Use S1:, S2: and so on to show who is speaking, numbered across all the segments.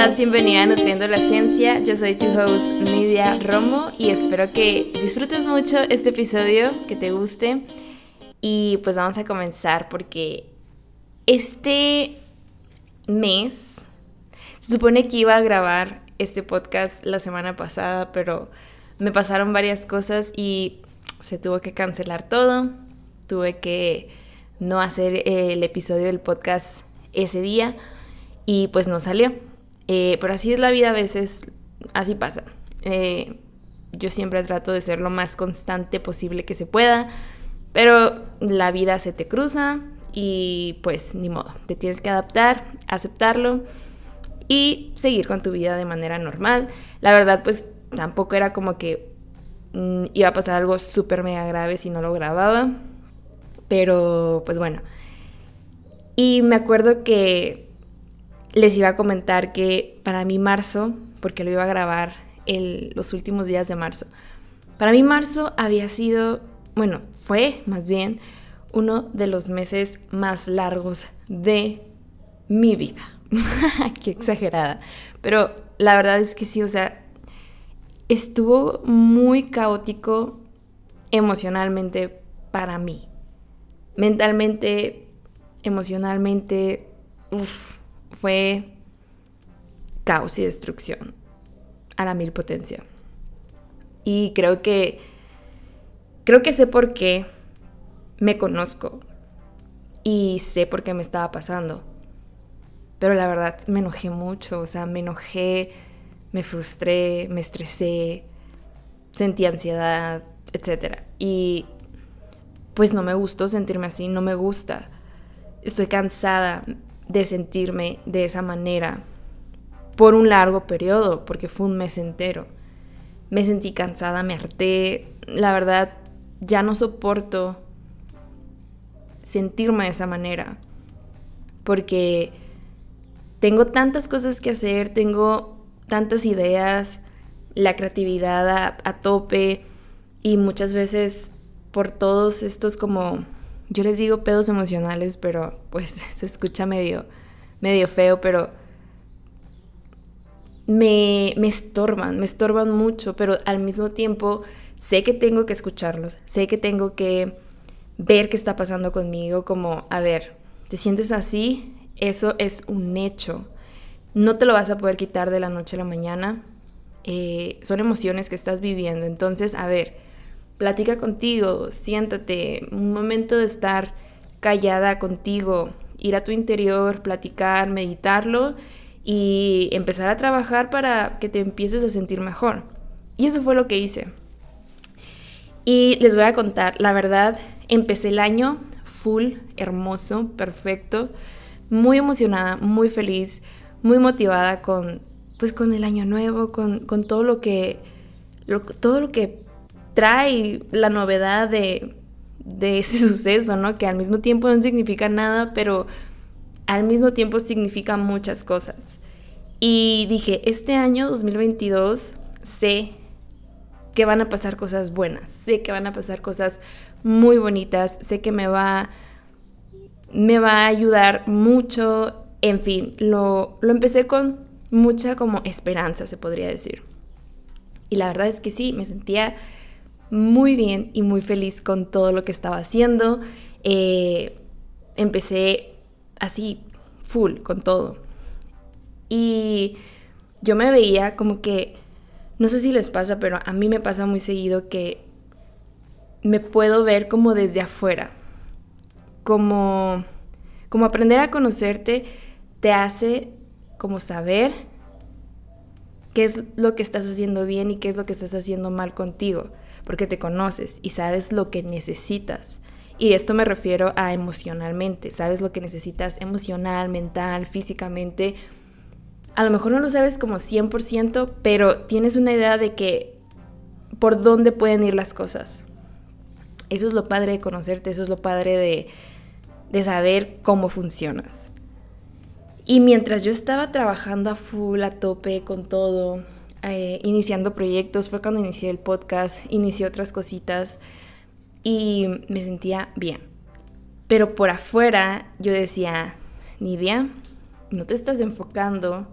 S1: Hello, ¿cómo estás? Bienvenida a Nutriendo la Ciencia. Yo soy tu host Nidia Romo y espero que disfrutes mucho este episodio, que te guste. Y pues vamos a comenzar porque este mes se supone que iba a grabar este podcast la semana pasada, pero me pasaron varias cosas y se tuvo que cancelar todo. Tuve que no hacer el episodio del podcast ese día y pues no salió. Eh, pero así es la vida a veces, así pasa. Eh, yo siempre trato de ser lo más constante posible que se pueda, pero la vida se te cruza y pues ni modo, te tienes que adaptar, aceptarlo y seguir con tu vida de manera normal. La verdad pues tampoco era como que mm, iba a pasar algo súper mega grave si no lo grababa, pero pues bueno. Y me acuerdo que les iba a comentar que para mí marzo, porque lo iba a grabar los últimos días de marzo, para mí marzo había sido, bueno, fue más bien uno de los meses más largos de mi vida. Qué exagerada. Pero la verdad es que sí, o sea, estuvo muy caótico emocionalmente para mí. Mentalmente, emocionalmente, uff fue caos y destrucción a la mil potencia. Y creo que creo que sé por qué me conozco y sé por qué me estaba pasando. Pero la verdad me enojé mucho, o sea, me enojé, me frustré, me estresé, sentí ansiedad, etc. Y pues no me gustó sentirme así, no me gusta. Estoy cansada, de sentirme de esa manera por un largo periodo, porque fue un mes entero. Me sentí cansada, me harté, la verdad ya no soporto sentirme de esa manera, porque tengo tantas cosas que hacer, tengo tantas ideas, la creatividad a, tope y muchas veces por todos estos como yo les digo pedos emocionales, pero pues se escucha medio, medio feo, pero me, me estorban, me estorban mucho, pero al mismo tiempo sé que tengo que escucharlos, sé que tengo que ver qué está pasando conmigo, como, a ver, ¿te sientes así? Eso es un hecho. No te lo vas a poder quitar de la noche a la mañana. Eh, son emociones que estás viviendo. Entonces, a ver, platica contigo, siéntate, un momento de estar callada contigo, ir a tu interior, platicar, meditarlo y empezar a trabajar para que te empieces a sentir mejor. Y eso fue lo que hice. Y les voy a contar, la verdad, empecé el año full, hermoso, perfecto, muy emocionada, muy feliz, muy motivada con, pues, con el año nuevo, con, todo lo que, todo lo que trae la novedad de, ese suceso, ¿no? Que al mismo tiempo no significa nada, pero al mismo tiempo significa muchas cosas. Y dije, este año 2022 sé que van a pasar cosas buenas, sé que van a pasar cosas muy bonitas, sé que me va, me va a ayudar mucho, en fin, lo, lo empecé con mucha como esperanza, se podría decir. Y la verdad es que sí, me sentía muy bien y muy feliz con todo lo que estaba haciendo. Eh, empecé así, full, con todo. Y yo me veía como que, no sé si les pasa, pero a mí me pasa muy seguido que me puedo ver como desde afuera. Como, como aprender a conocerte te hace como saber qué es lo que estás haciendo bien y qué es lo que estás haciendo mal contigo porque te conoces y sabes lo que necesitas. Y esto me refiero a emocionalmente, sabes lo que necesitas emocional, mental, físicamente. A lo mejor no lo sabes como 100%, pero tienes una idea de que por dónde pueden ir las cosas. Eso es lo padre de conocerte, eso es lo padre de, de saber cómo funcionas. Y mientras yo estaba trabajando a full, a tope, con todo, eh, iniciando proyectos, fue cuando inicié el podcast, inicié otras cositas y me sentía bien. Pero por afuera yo decía, Nidia, no te estás enfocando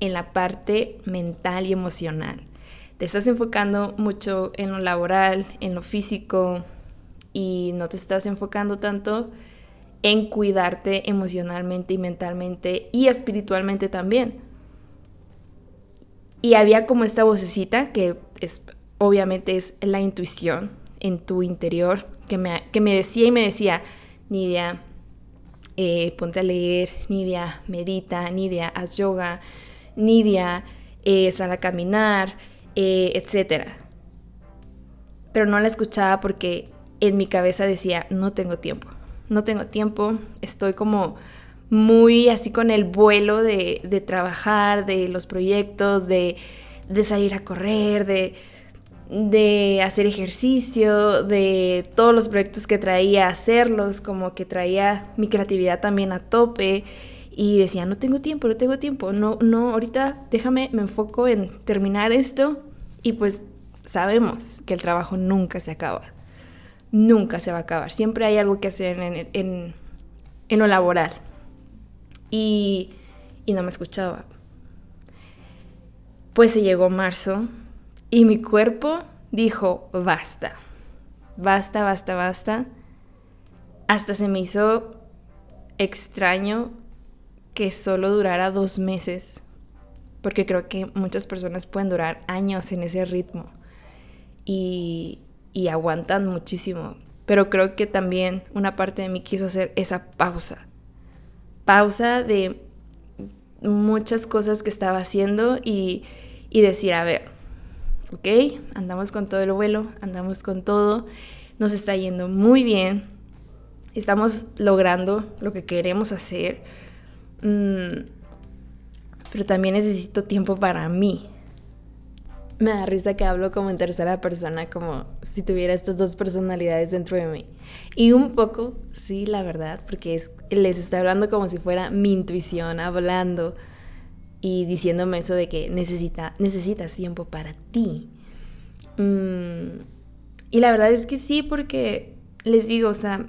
S1: en la parte mental y emocional. Te estás enfocando mucho en lo laboral, en lo físico y no te estás enfocando tanto en cuidarte emocionalmente y mentalmente y espiritualmente también. Y había como esta vocecita que es obviamente es la intuición en tu interior que me, que me decía y me decía, Nidia, eh, ponte a leer, Nidia, medita, Nidia, haz yoga, Nidia, eh, sal a caminar, eh, etc. Pero no la escuchaba porque en mi cabeza decía, no tengo tiempo, no tengo tiempo, estoy como muy así con el vuelo de, de trabajar, de los proyectos, de, de salir a correr, de de hacer ejercicio, de todos los proyectos que traía, hacerlos, como que traía mi creatividad también a tope. Y decía, no tengo tiempo, no tengo tiempo, no, no, ahorita déjame, me enfoco en terminar esto y pues sabemos que el trabajo nunca se acaba, nunca se va a acabar, siempre hay algo que hacer en, en, en lo laboral y, no me escuchaba. Pues se llegó marzo y mi cuerpo dijo, basta, basta, basta, basta. Hasta se me hizo extraño que solo durara dos meses, porque creo que muchas personas pueden durar años en ese ritmo y, y aguantan muchísimo. Pero creo que también una parte de mí quiso hacer esa pausa. Pausa de muchas cosas que estaba haciendo y, y decir, a ver, ¿ok? Andamos con todo el vuelo, andamos con todo, nos está yendo muy bien, estamos logrando lo que queremos hacer, mm, pero también necesito tiempo para mí. Me da risa que hablo como en tercera persona, como si tuviera estas dos personalidades dentro de mí. Y un poco, sí, la verdad, porque es, les estoy hablando como si fuera mi intuición hablando y diciéndome eso de que necesita, necesitas tiempo para ti. Mm, y la verdad es que sí, porque les digo, o sea,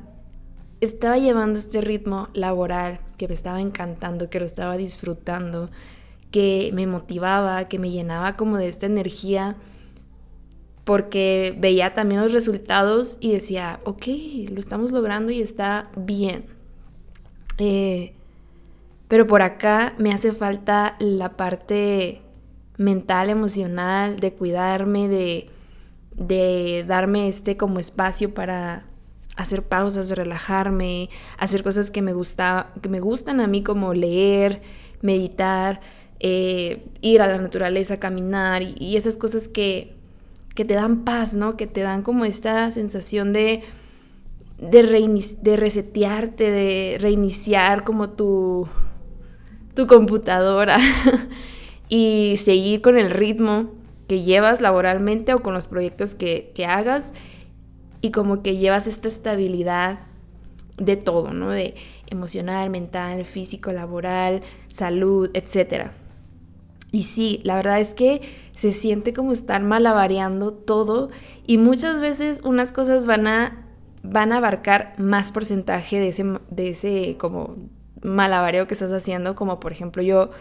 S1: estaba llevando este ritmo laboral que me estaba encantando, que lo estaba disfrutando, que me motivaba, que me llenaba como de esta energía, porque veía también los resultados y decía, ok, lo estamos logrando y está bien. Eh, pero por acá me hace falta la parte mental, emocional, de cuidarme, de, de darme este como espacio para hacer pausas, relajarme, hacer cosas que me, gusta, que me gustan a mí como leer, meditar, eh, ir a la naturaleza, caminar y, esas cosas que, que, te dan paz, ¿no? Que te dan como esta sensación de, de, de resetearte, de reiniciar como tu, tu computadora y seguir con el ritmo que llevas laboralmente o con los proyectos que, hagas y como que llevas esta estabilidad de todo, ¿no? De emocional, mental, físico, laboral, salud, etc. Y sí, la verdad es que se siente como estar malabareando todo y muchas veces unas cosas van a, van a abarcar más porcentaje de ese, de ese como malabareo que estás haciendo, como por ejemplo yo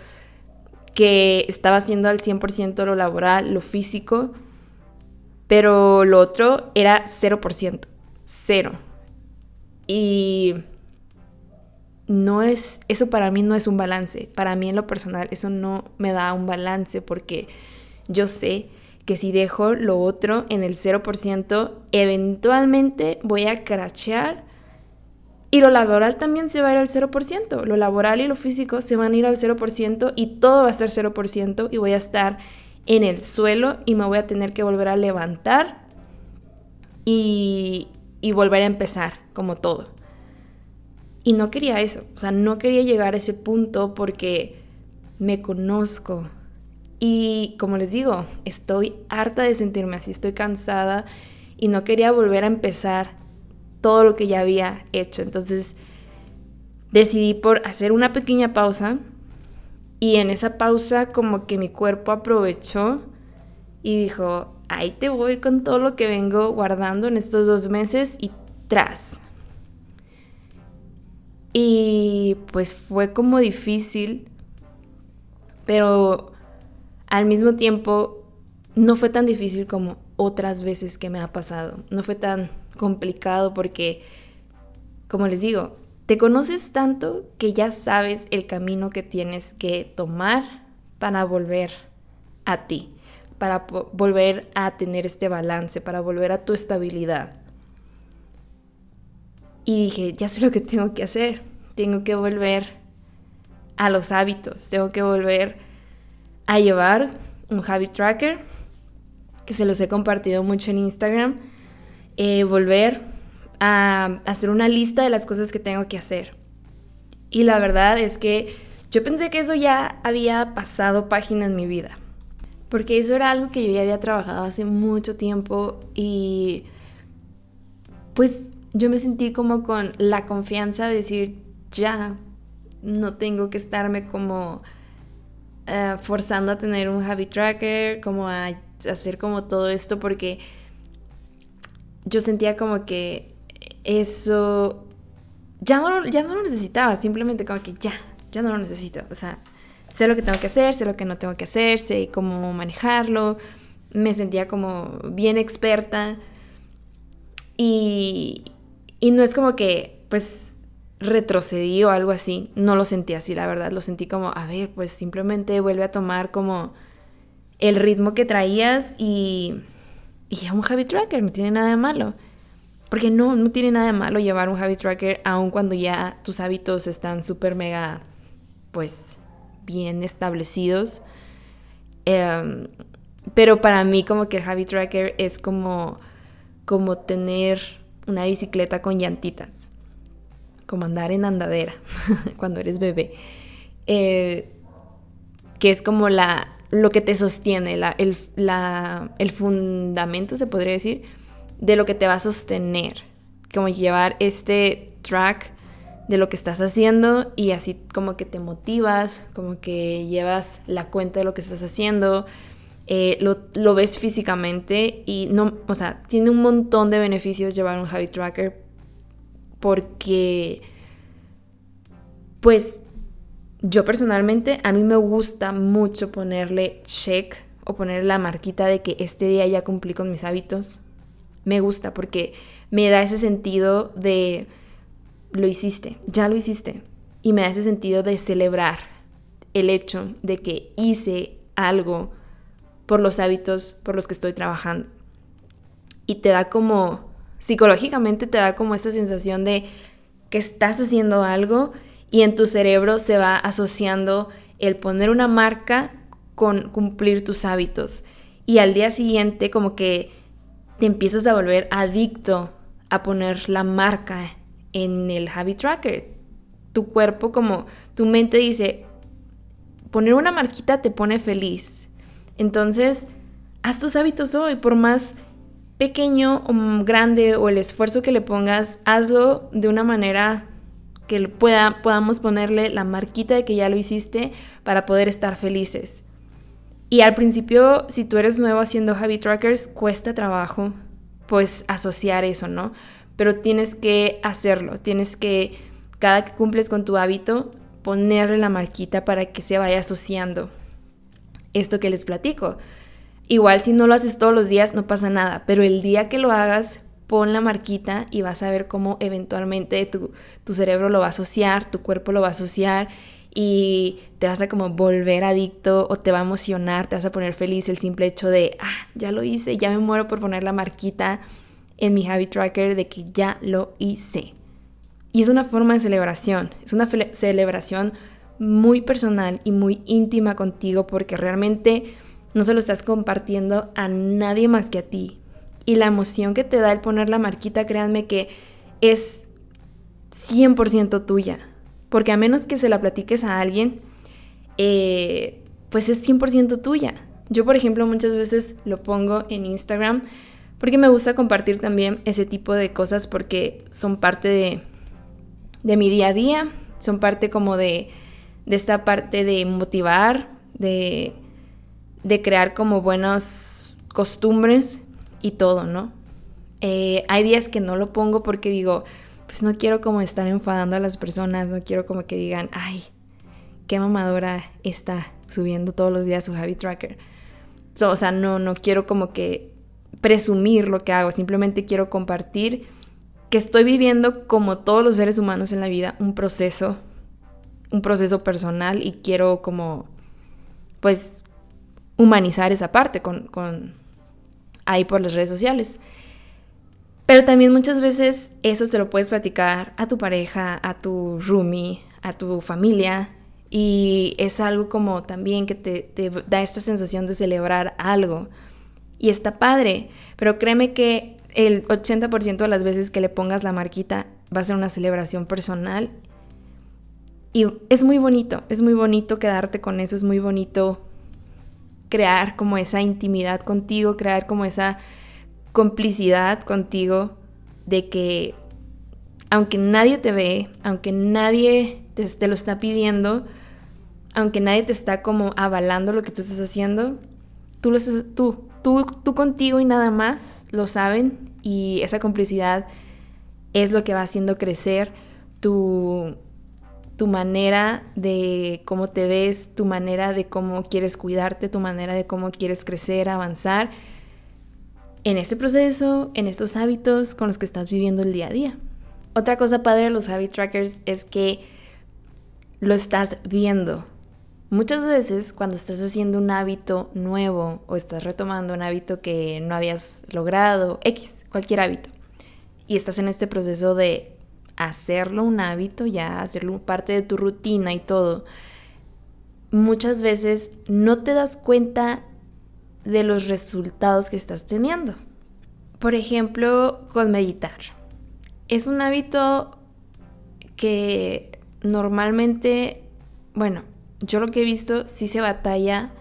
S1: que estaba haciendo al 100% lo laboral, lo físico, pero lo otro era 0%, cero. Y no es, eso para mí no es un balance, para mí en lo personal eso no me da un balance porque yo sé que si dejo lo otro en el 0%, eventualmente voy a crachear y lo laboral también se va a ir al 0%. Lo laboral y lo físico se van a ir al 0% y todo va a estar 0% y voy a estar en el suelo y me voy a tener que volver a levantar y, y volver a empezar como todo. Y no quería eso, o sea, no quería llegar a ese punto porque me conozco. Y como les digo, estoy harta de sentirme así, estoy cansada y no quería volver a empezar todo lo que ya había hecho. Entonces decidí por hacer una pequeña pausa y en esa pausa como que mi cuerpo aprovechó y dijo, ahí te voy con todo lo que vengo guardando en estos dos meses y tras. Y pues fue como difícil, pero al mismo tiempo no fue tan difícil como otras veces que me ha pasado. No fue tan complicado porque, como les digo, te conoces tanto que ya sabes el camino que tienes que tomar para volver a ti, para volver a tener este balance, para volver a tu estabilidad. Y dije, ya sé lo que tengo que hacer. Tengo que volver a los hábitos. Tengo que volver a llevar un habit tracker, que se los he compartido mucho en Instagram. Eh, volver a hacer una lista de las cosas que tengo que hacer. Y la verdad es que yo pensé que eso ya había pasado página en mi vida. Porque eso era algo que yo ya había trabajado hace mucho tiempo y pues yo me sentí como con la confianza de decir, ya, no tengo que estarme como eh, forzando a tener un habit tracker, como a hacer como todo esto, porque yo sentía como que eso ya no, ya no lo necesitaba, simplemente como que ya, ya no lo necesito, o sea, sé lo que tengo que hacer, sé lo que no tengo que hacer, sé cómo manejarlo, me sentía como bien experta y, y no es como que, pues, retrocedí o algo así. No lo sentí así, la verdad. Lo sentí como, a ver, pues simplemente vuelve a tomar como el ritmo que traías y, y un habit tracker, no tiene nada de malo. Porque no, no tiene nada de malo llevar un habit tracker aun cuando ya tus hábitos están súper mega, pues, bien establecidos. Em, pero para mí como que el habit tracker es como, como tener una bicicleta con llantitas, como andar en andadera cuando eres bebé, eh, que es como la, lo que te sostiene, el, el fundamento, se podría decir, de lo que te va a sostener, como llevar este track de lo que estás haciendo y así como que te motivas, como que llevas la cuenta de lo que estás haciendo, eh, lo, ves físicamente y no, o sea, tiene un montón de beneficios llevar un habit tracker porque, pues, yo personalmente, a mí me gusta mucho ponerle check o poner la marquita de que este día ya cumplí con mis hábitos. Me gusta porque me da ese sentido de lo hiciste, ya lo hiciste. Y me da ese sentido de celebrar el hecho de que hice algo por los hábitos por los que estoy trabajando. Y te da como, psicológicamente te da como esta sensación de que estás haciendo algo y en tu cerebro se va asociando el poner una marca con cumplir tus hábitos. Y al día siguiente como que te empiezas a volver adicto a poner la marca en el habit tracker. Tu cuerpo como tu mente dice, poner una marquita te pone feliz. Entonces, haz tus hábitos hoy, por más pequeño o grande o el esfuerzo que le pongas, hazlo de una manera que pueda, podamos ponerle la marquita de que ya lo hiciste para poder estar felices. Y al principio, si tú eres nuevo haciendo habit trackers, cuesta trabajo pues asociar eso, ¿no? Pero tienes que hacerlo, tienes que, cada que cumples con tu hábito, ponerle la marquita para que se vaya asociando esto que les platico. Igual si no lo haces todos los días no pasa nada, pero el día que lo hagas, pon la marquita y vas a ver cómo eventualmente tu, tu cerebro lo va a asociar, tu cuerpo lo va a asociar y te vas a como volver adicto o te va a emocionar, te vas a poner feliz el simple hecho de, ah, ya lo hice, ya me muero por poner la marquita en mi habit tracker de que ya lo hice. Y es una forma de celebración, es una celebración muy personal y muy íntima contigo porque realmente no se lo estás compartiendo a nadie más que a ti. Y la emoción que te da el poner la marquita, créanme que es 100% tuya. Porque a menos que se la platiques a alguien, eh, pues es 100% tuya. Yo, por ejemplo, muchas veces lo pongo en Instagram porque me gusta compartir también ese tipo de cosas porque son parte de, de mi día a día, son parte como de, de esta parte de motivar, de, de crear como buenas costumbres y todo, ¿no? Eh, hay días que no lo pongo porque digo, pues no quiero como estar enfadando a las personas, no quiero como que digan, ay, qué mamadora está subiendo todos los días su habit tracker. o sea, no, no quiero como que presumir lo que hago, simplemente quiero compartir que estoy viviendo como todos los seres humanos en la vida un proceso, un proceso personal y quiero como, pues, humanizar esa parte con, con ahí por las redes sociales. Pero también muchas veces eso se lo puedes platicar a tu pareja, a tu roomie, a tu familia. Y es algo como también que te, da esta sensación de celebrar algo. Y está padre. Pero créeme que el 80% de las veces que le pongas la marquita va a ser una celebración personal. Y es muy bonito, es muy bonito quedarte con eso, es muy bonito crear como esa intimidad contigo, crear como esa complicidad contigo de que aunque nadie te ve, aunque nadie te, lo está pidiendo, aunque nadie te está como avalando lo que tú estás haciendo, tú, lo tú, tú, tú contigo y nada más lo saben y esa complicidad es lo que va haciendo crecer tu, tu manera de cómo te ves, tu manera de cómo quieres cuidarte, tu manera de cómo quieres crecer, avanzar en este proceso, en estos hábitos con los que estás viviendo el día a día. Otra cosa padre de los habit trackers es que lo estás viendo. Muchas veces cuando estás haciendo un hábito nuevo o estás retomando un hábito que no habías logrado, X, cualquier hábito, y estás en este proceso de hacerlo un hábito, ya hacerlo parte de tu rutina y todo, muchas veces no te das cuenta de los resultados que estás teniendo. Por ejemplo, con meditar. Es un hábito que normalmente, bueno, yo lo que he visto sí se batalla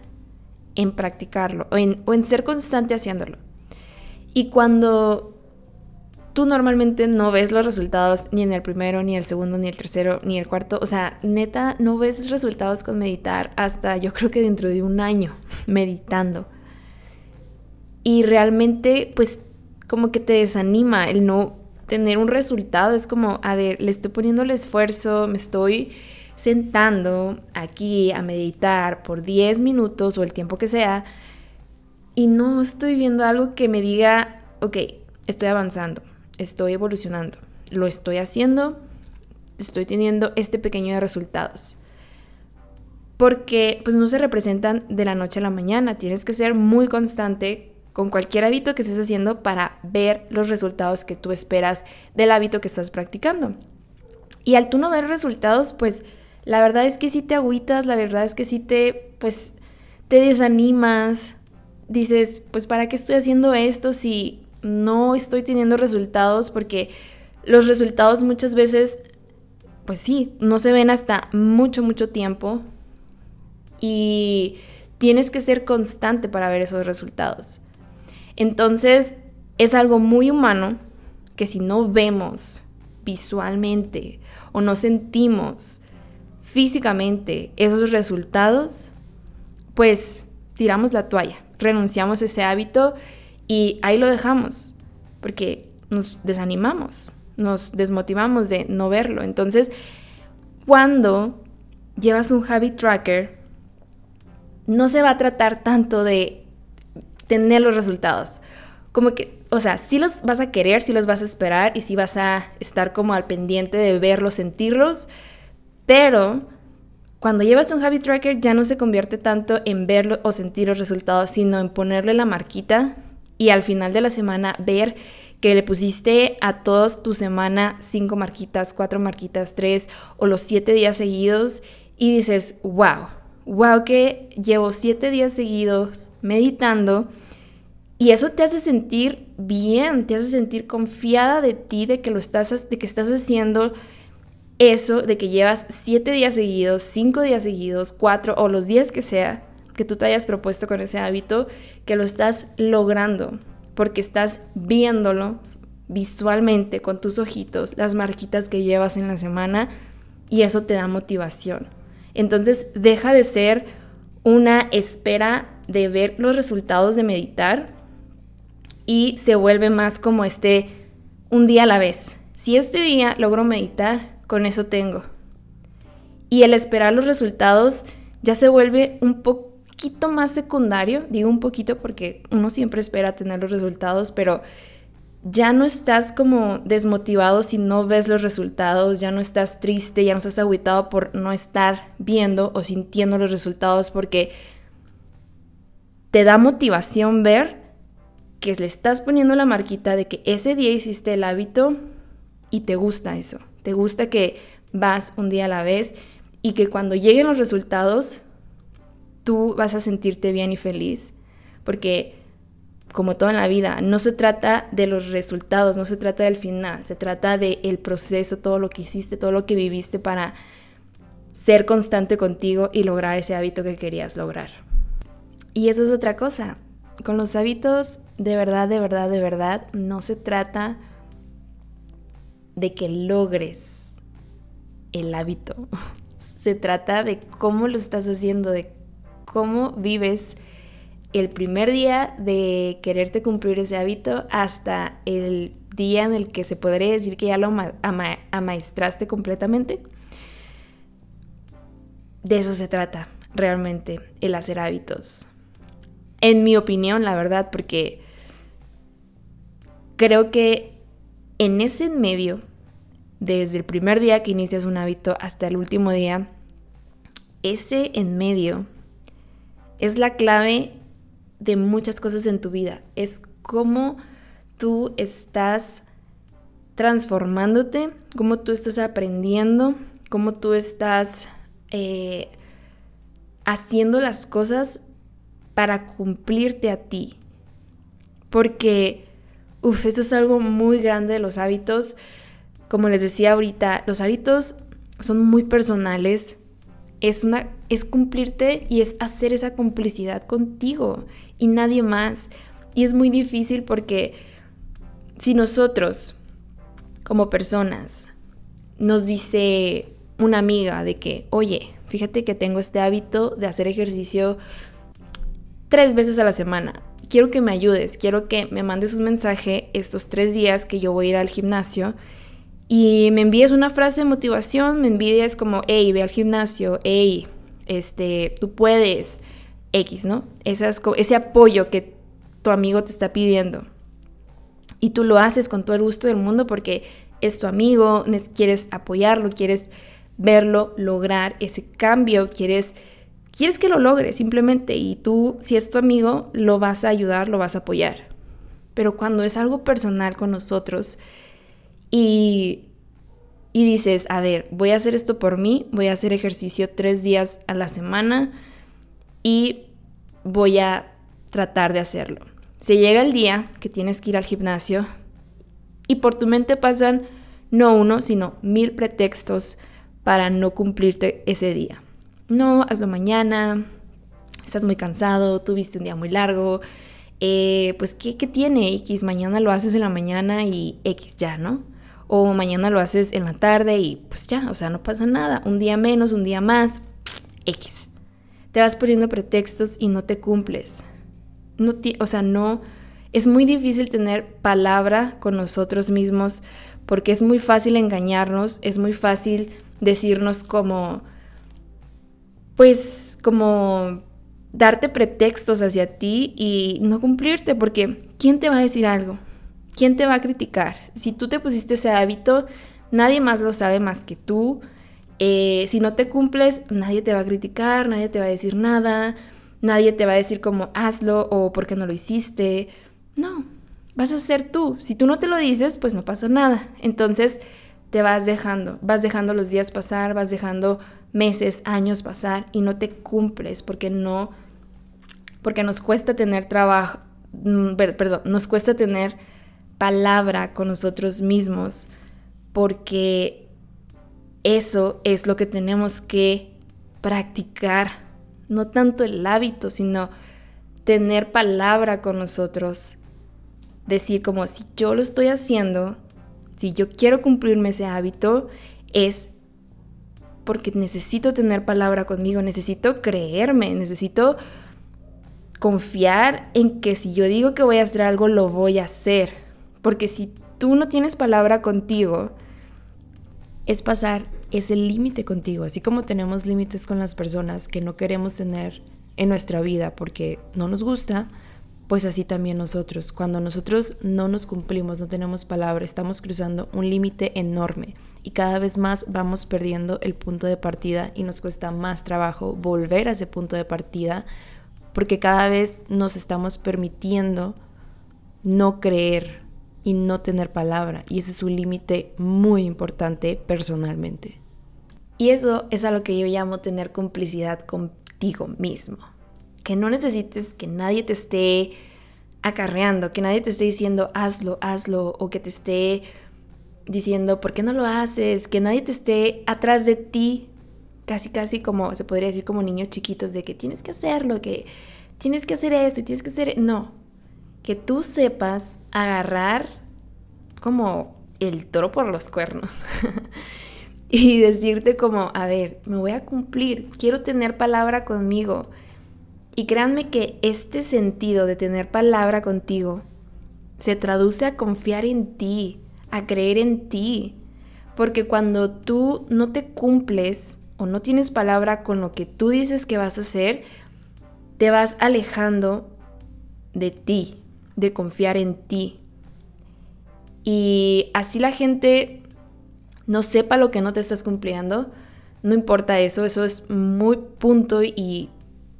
S1: en practicarlo o en, o en ser constante haciéndolo. Y cuando tú normalmente no ves los resultados ni en el primero, ni el segundo, ni el tercero, ni el cuarto. O sea, neta, no ves resultados con meditar hasta yo creo que dentro de un año meditando y realmente pues como que te desanima el no tener un resultado. Es como, a ver, le estoy poniendo el esfuerzo, me estoy sentando aquí a meditar por 10 minutos o el tiempo que sea y no estoy viendo algo que me diga, ok, estoy avanzando, estoy evolucionando, lo estoy haciendo, estoy teniendo este pequeño de resultados. Porque pues no se representan de la noche a la mañana, tienes que ser muy constante con cualquier hábito que estés haciendo para ver los resultados que tú esperas del hábito que estás practicando. Y al tú no ver resultados, pues la verdad es que sí te agüitas, la verdad es que sí te, pues, te desanimas. Dices, pues, ¿para qué estoy haciendo esto si no estoy teniendo resultados? Porque los resultados muchas veces, pues sí, no se ven hasta mucho, mucho tiempo. Y tienes que ser constante para ver esos resultados. Entonces, es algo muy humano que si no vemos visualmente o no sentimos físicamente esos resultados, pues tiramos la toalla, renunciamos a ese hábito y ahí lo dejamos, porque nos desanimamos, nos desmotivamos de no verlo. Entonces, cuando llevas un habit tracker, no se va a tratar tanto de tener los resultados. Como que, o sea, sí los vas a querer, sí los vas a esperar y sí vas a estar como al pendiente de verlos, sentirlos, pero cuando llevas un habit tracker ya no se convierte tanto en verlo o sentir los resultados, sino en ponerle la marquita y al final de la semana ver que le pusiste a todos tu semana cinco marquitas, cuatro marquitas, tres o los siete días seguidos y dices, wow, wow que llevo siete días seguidos meditando y eso te hace sentir bien, te hace sentir confiada de ti, de que lo estás, de que estás haciendo eso, de que llevas siete días seguidos, cinco días seguidos, cuatro o los días que sea que tú te hayas propuesto con ese hábito, que lo estás logrando, porque estás viéndolo visualmente con tus ojitos, las marquitas que llevas en la semana, y eso te da motivación. Entonces deja de ser una espera de ver los resultados de meditar y se vuelve más como este un día a la vez. Si este día logro meditar, con eso tengo. Y el esperar los resultados ya se vuelve un más secundario, digo un poquito porque uno siempre espera tener los resultados, pero ya no estás como desmotivado si no ves los resultados, ya no estás triste, ya no estás aguitado por no estar viendo o sintiendo los resultados porque te da motivación ver que le estás poniendo la marquita de que ese día hiciste el hábito y te gusta eso, te gusta que vas un día a la vez y que cuando lleguen los resultados tú vas a sentirte bien y feliz porque como todo en la vida, no se trata de los resultados, no se trata del final, se trata del proceso, todo lo que hiciste, todo lo que viviste para ser constante contigo y lograr ese hábito que querías lograr. Y eso es otra cosa. Con los hábitos, de verdad, de verdad, de verdad, no se trata de que logres el hábito. Se trata de cómo lo estás haciendo, de cómo vives el primer día de quererte cumplir ese hábito hasta el día en el que se podría decir que ya lo amaestraste completamente. De eso se trata realmente el hacer hábitos. En mi opinión, la verdad, porque creo que en ese medio, desde el primer día que inicias un hábito hasta el último día, ese en medio es la clave de muchas cosas en tu vida. Es cómo tú estás transformándote, cómo tú estás aprendiendo, cómo tú estás eh, haciendo las cosas para cumplirte a ti. Porque, uff, esto es algo muy grande de los hábitos. Como les decía ahorita, los hábitos son muy personales. Es, una, es cumplirte y es hacer esa complicidad contigo y nadie más. Y es muy difícil porque si nosotros, como personas, nos dice una amiga de que, oye, fíjate que tengo este hábito de hacer ejercicio tres veces a la semana. Quiero que me ayudes, quiero que me mandes un mensaje estos tres días que yo voy a ir al gimnasio y me envíes una frase de motivación, me envíes como, hey, ve al gimnasio, hey, este, tú puedes, X, ¿no? ese apoyo que tu amigo te está pidiendo. Y tú lo haces con todo el gusto del mundo porque es tu amigo, quieres apoyarlo, quieres verlo lograr ese cambio, quieres, quieres que lo logre simplemente. Y tú, si es tu amigo, lo vas a ayudar, lo vas a apoyar. Pero cuando es algo personal con nosotros y, y dices, a ver, voy a hacer esto por mí, voy a hacer ejercicio tres días a la semana, y voy a tratar de hacerlo. Se llega el día que tienes que ir al gimnasio y por tu mente pasan no uno, sino mil pretextos para no cumplirte ese día. No, hazlo mañana, estás muy cansado, tuviste un día muy largo, eh, pues ¿qué, ¿qué tiene X? Mañana lo haces en la mañana y X ya, ¿no? O mañana lo haces en la tarde y pues ya, o sea, no pasa nada. Un día menos, un día más, X te vas poniendo pretextos y no te cumples. No o sea, no, es muy difícil tener palabra con nosotros mismos porque es muy fácil engañarnos, es muy fácil decirnos como, pues, como darte pretextos hacia ti y no cumplirte, porque ¿quién te va a decir algo? ¿Quién te va a criticar? Si tú te pusiste ese hábito, nadie más lo sabe más que tú. Eh, si no te cumples, nadie te va a criticar, nadie te va a decir nada, nadie te va a decir como hazlo o por qué no lo hiciste. No, vas a ser tú. Si tú no te lo dices, pues no pasa nada. Entonces te vas dejando, vas dejando los días pasar, vas dejando meses, años pasar y no te cumples porque no, porque nos cuesta tener trabajo, mm, perdón, nos cuesta tener palabra con nosotros mismos porque eso es lo que tenemos que practicar, no tanto el hábito, sino tener palabra con nosotros. Decir como si yo lo estoy haciendo, si yo quiero cumplirme ese hábito, es porque necesito tener palabra conmigo, necesito creerme, necesito confiar en que si yo digo que voy a hacer algo, lo voy a hacer. Porque si tú no tienes palabra contigo, es pasar ese límite contigo, así como tenemos límites con las personas que no queremos tener en nuestra vida porque no nos gusta, pues así también nosotros. Cuando nosotros no nos cumplimos, no tenemos palabra, estamos cruzando un límite enorme y cada vez más vamos perdiendo el punto de partida y nos cuesta más trabajo volver a ese punto de partida porque cada vez nos estamos permitiendo no creer y no tener palabra. Y ese es un límite muy importante personalmente. Y eso es a lo que yo llamo tener complicidad contigo mismo. Que no necesites que nadie te esté acarreando, que nadie te esté diciendo hazlo, hazlo, o que te esté diciendo por qué no lo haces, que nadie te esté atrás de ti, casi casi como se podría decir como niños chiquitos de que tienes que hacerlo, que tienes que hacer esto tienes que hacer... No, que tú sepas agarrar como el toro por los cuernos. y decirte como, a ver, me voy a cumplir, quiero tener palabra conmigo y créanme que este sentido de tener palabra contigo se traduce a confiar en ti, a creer en ti. Porque cuando tú no te cumples o no tienes palabra con lo que tú dices que vas a hacer, te vas alejando de ti, de confiar en ti. Y así la gente no sepa lo que no te estás cumpliendo, no importa eso, eso es muy punto y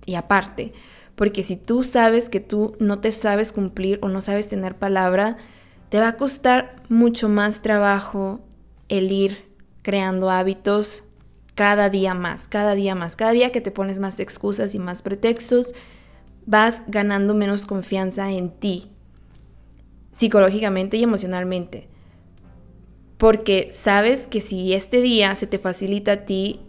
S1: y aparte. Porque si tú sabes que tú no te sabes cumplir o no sabes tener palabra, te va a costar mucho más trabajo el ir creando hábitos cada día más, cada día más. Cada día que te pones más excusas y más pretextos, vas ganando menos confianza en ti, psicológicamente y emocionalmente. Porque sabes que si este día se te facilita a ti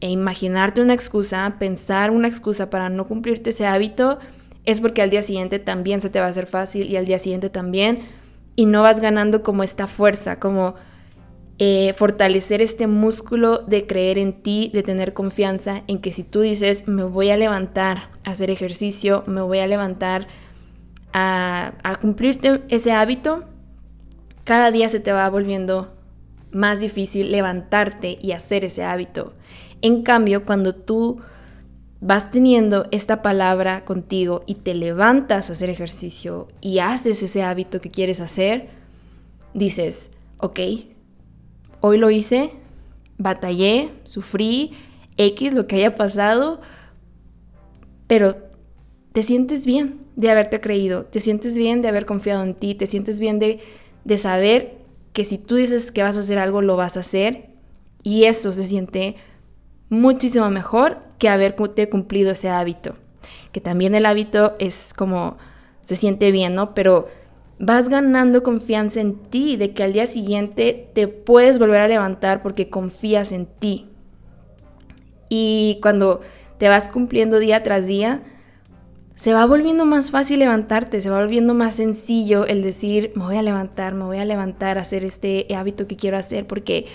S1: e imaginarte una excusa, pensar una excusa para no cumplirte ese hábito, es porque al día siguiente también se te va a hacer fácil y al día siguiente también, y no vas ganando como esta fuerza, como eh, fortalecer este músculo de creer en ti, de tener confianza en que si tú dices, me voy a levantar a hacer ejercicio, me voy a levantar a, a cumplirte ese hábito, cada día se te va volviendo más difícil levantarte y hacer ese hábito. En cambio, cuando tú vas teniendo esta palabra contigo y te levantas a hacer ejercicio y haces ese hábito que quieres hacer, dices, ok, hoy lo hice, batallé, sufrí, X, lo que haya pasado, pero te sientes bien de haberte creído, te sientes bien de haber confiado en ti, te sientes bien de, de saber que si tú dices que vas a hacer algo, lo vas a hacer y eso se siente muchísimo mejor que haberte cumplido ese hábito. Que también el hábito es como se siente bien, ¿no? Pero vas ganando confianza en ti, de que al día siguiente te puedes volver a levantar porque confías en ti. Y cuando te vas cumpliendo día tras día, se va volviendo más fácil levantarte, se va volviendo más sencillo el decir, me voy a levantar, me voy a levantar hacer este hábito que quiero hacer porque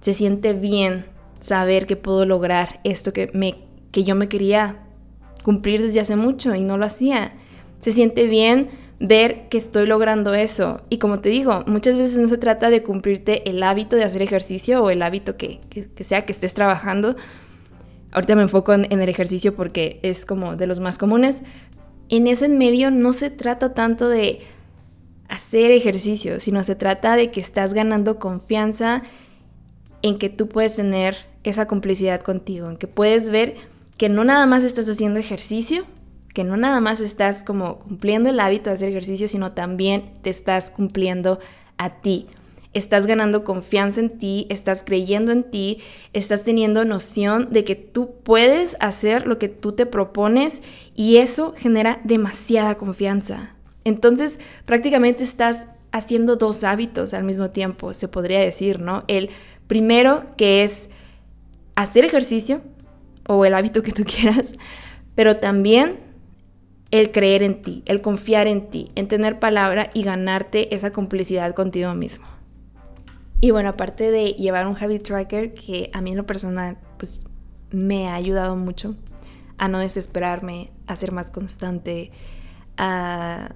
S1: se siente bien, saber que puedo lograr esto que, me, que yo me quería cumplir desde hace mucho y no lo hacía. Se siente bien ver que estoy logrando eso. Y como te digo, muchas veces no se trata de cumplirte el hábito de hacer ejercicio o el hábito que, sea que estés trabajando. Ahorita me enfoco en, en, el ejercicio porque es como de los más comunes. En ese medio no se trata tanto de hacer ejercicio, sino se trata de que estás ganando confianza en que tú puedes tener esa complicidad contigo, en que puedes ver que no nada más estás haciendo ejercicio, que no nada más estás como cumpliendo el hábito de hacer ejercicio, sino también te estás cumpliendo a ti. Estás ganando confianza en ti, estás creyendo en ti, estás teniendo noción de que tú puedes hacer lo que tú te propones y eso genera demasiada confianza. Entonces prácticamente estás haciendo dos hábitos al mismo tiempo, se podría decir, ¿no? El Primero, que es hacer ejercicio o el hábito que tú quieras, pero también el creer en ti, el confiar en ti, en tener palabra y ganarte esa complicidad contigo mismo. Y bueno, aparte de llevar un habit tracker que a mí en lo personal pues me ha ayudado mucho a no desesperarme, a ser más constante, a,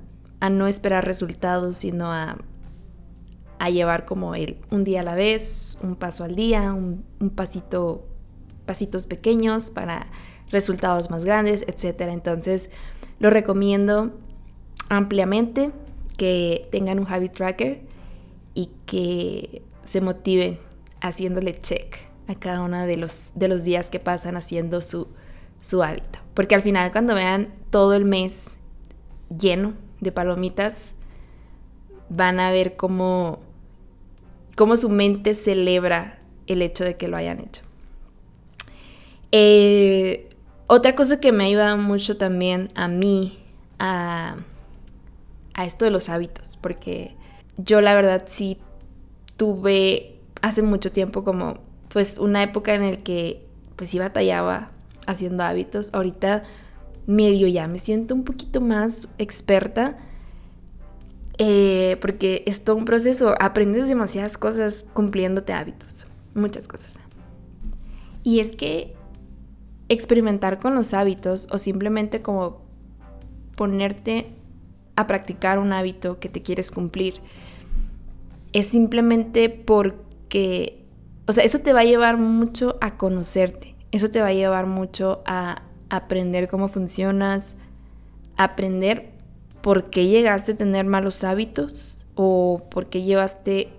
S1: no esperar resultados, sino a a llevar como el un día a la vez, un paso al día, un, un pasito, pasitos pequeños para resultados más grandes, etc. Entonces lo recomiendo ampliamente que tengan un habit tracker y que se motiven haciéndole check a cada uno de los, de los días que pasan haciendo su, su hábito. Porque al final cuando vean todo el mes lleno de palomitas, van a ver cómo, cómo su mente celebra el hecho de que lo hayan hecho. Eh, otra cosa que me ha ayudado mucho también a mí a, a esto de los hábitos, porque yo la verdad sí tuve hace mucho tiempo como pues una época en el que pues sí batallaba haciendo hábitos. Ahorita medio ya me siento un poquito más experta eh, porque es todo un proceso. Aprendes demasiadas cosas cumpliéndote hábitos, muchas cosas. Y es que experimentar con los hábitos o simplemente como ponerte a practicar un hábito que te quieres cumplir es simplemente porque, o sea, eso te va a llevar mucho a conocerte, eso te va a llevar mucho a aprender cómo funcionas, aprender por qué llegaste a tener malos hábitos o por qué llevaste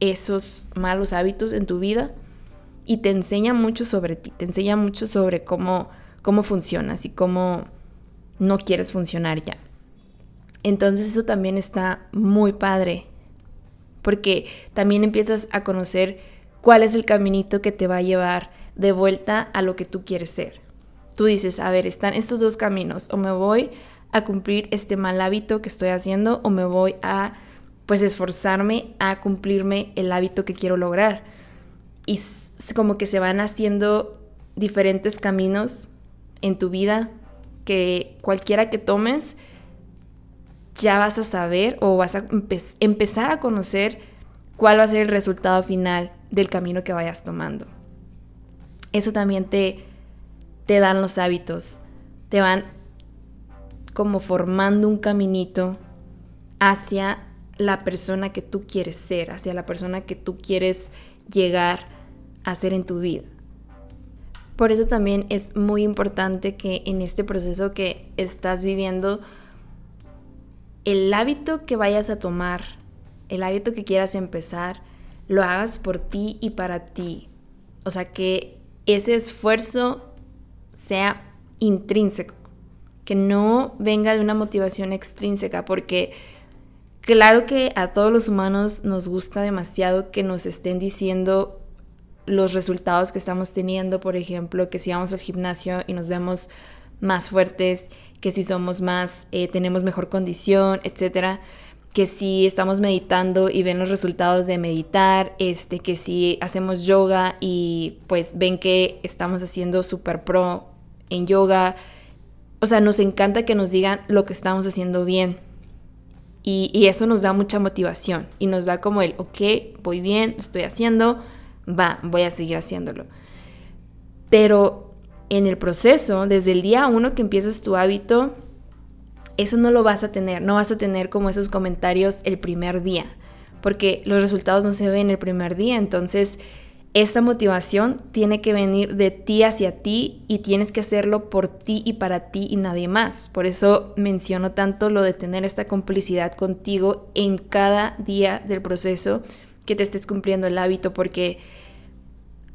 S1: esos malos hábitos en tu vida y te enseña mucho sobre ti, te enseña mucho sobre cómo, cómo funcionas y cómo no quieres funcionar ya. Entonces eso también está muy padre, porque también empiezas a conocer cuál es el caminito que te va a llevar de vuelta a lo que tú quieres ser. Tú dices, a ver, están estos dos caminos, o me voy a cumplir este mal hábito que estoy haciendo, o me voy a, pues, esforzarme a cumplirme el hábito que quiero lograr. Y como que se van haciendo diferentes caminos en tu vida que cualquiera que tomes, ya vas a saber o vas a empezar a conocer cuál va a ser el resultado final del camino que vayas tomando. Eso también te, te dan los hábitos, te van como formando un caminito hacia la persona que tú quieres ser, hacia la persona que tú quieres llegar a ser en tu vida. Por eso también es muy importante que en este proceso que estás viviendo, el hábito que vayas a tomar, el hábito que quieras empezar, lo hagas por ti y para ti. O sea, que ese esfuerzo sea intrínseco, que no venga de una motivación extrínseca, porque claro que a todos los humanos nos gusta demasiado que nos estén diciendo los resultados que estamos teniendo, por ejemplo, que si vamos al gimnasio y nos vemos más fuertes, que si somos más, eh, tenemos mejor condición, etcétera, que si estamos meditando y ven los resultados de meditar, este, que si hacemos yoga y pues ven que estamos haciendo super pro en yoga, o sea, nos encanta que nos digan lo que estamos haciendo bien. Y, eso nos da mucha motivación y nos da como el, ok, voy bien, estoy haciendo, va, voy a seguir haciéndolo. Pero en el proceso, desde el día uno que empiezas tu hábito, eso no lo vas a tener, no vas a tener como esos comentarios el primer día, porque los resultados no se ven el primer día, entonces esta motivación tiene que venir de ti hacia ti y tienes que hacerlo por ti y para ti y nadie más. Por eso menciono tanto lo de tener esta complicidad contigo en cada día del proceso que te estés cumpliendo el hábito, porque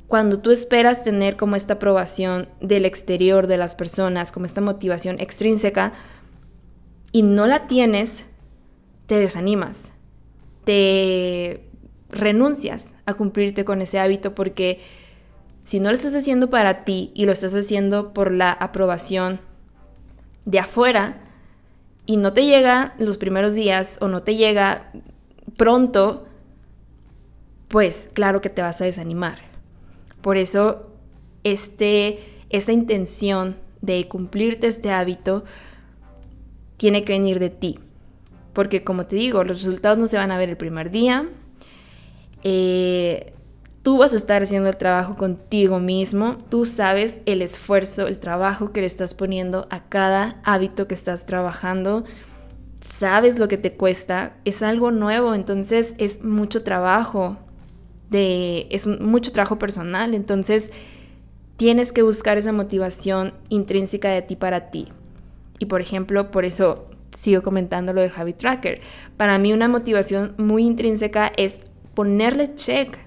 S1: cuando tú esperas tener como esta aprobación del exterior de las personas, como esta motivación extrínseca, y no la tienes, te desanimas, te renuncias a cumplirte con ese hábito porque si no lo estás haciendo para ti y lo estás haciendo por la aprobación de afuera y no te llega los primeros días o no te llega pronto, pues claro que te vas a desanimar. Por eso este, esta intención de cumplirte este hábito tiene que venir de ti. Porque como te digo, los resultados no se van a ver el primer día. Eh, tú vas a estar haciendo el trabajo contigo mismo. Tú sabes el esfuerzo, el trabajo que le estás poniendo a cada hábito que estás trabajando. sabes lo que te cuesta, es algo nuevo, entonces es mucho trabajo, de, es mucho trabajo personal, entonces tienes que buscar esa motivación intrínseca de ti para ti. Y por ejemplo, por eso sigo comentando lo del habit tracker. Para mí una motivación muy intrínseca es ponerle check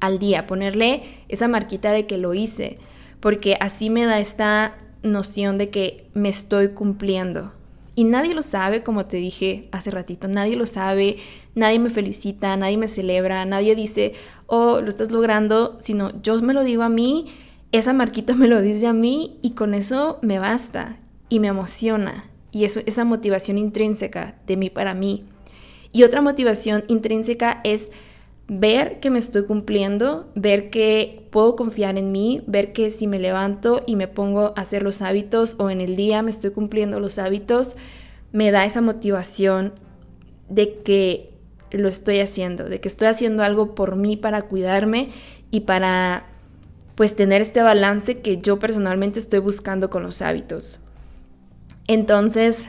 S1: al día, ponerle esa marquita de que lo hice, porque así me da esta noción de que me estoy cumpliendo. Y nadie lo sabe, como te dije hace ratito, nadie lo sabe, nadie me felicita, nadie me celebra, nadie dice, oh, lo estás logrando, sino yo me lo digo a mí, esa marquita me lo dice a mí y con eso me basta y me emociona. Y eso, esa motivación intrínseca de mí para mí. Y otra motivación intrínseca es ver que me estoy cumpliendo, ver que puedo confiar en mí, ver que si me levanto y me pongo a hacer los hábitos o en el día me estoy cumpliendo los hábitos, me da esa motivación de que lo estoy haciendo, de que estoy haciendo algo por mí para cuidarme y para pues tener este balance que yo personalmente estoy buscando con los hábitos. Entonces,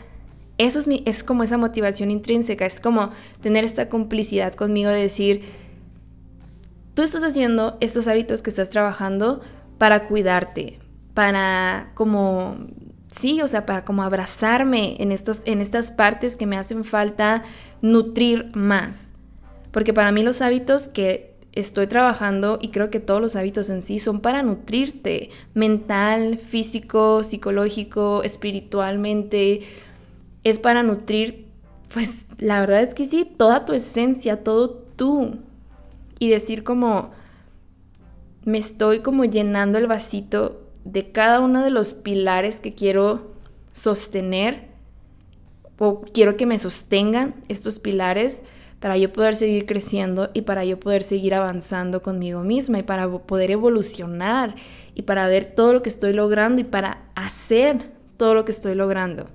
S1: eso es, mi, es como esa motivación intrínseca, es como tener esta complicidad conmigo de decir, tú estás haciendo estos hábitos que estás trabajando para cuidarte, para como, sí, o sea, para como abrazarme en, estos, en estas partes que me hacen falta nutrir más. Porque para mí los hábitos que estoy trabajando y creo que todos los hábitos en sí son para nutrirte mental, físico, psicológico, espiritualmente. Es para nutrir, pues la verdad es que sí, toda tu esencia, todo tú y decir como me estoy como llenando el vasito de cada uno de los pilares que quiero sostener o quiero que me sostengan estos pilares para yo poder seguir creciendo y para yo poder seguir avanzando conmigo misma y para poder evolucionar y para ver todo lo que estoy logrando y para hacer todo lo que estoy logrando.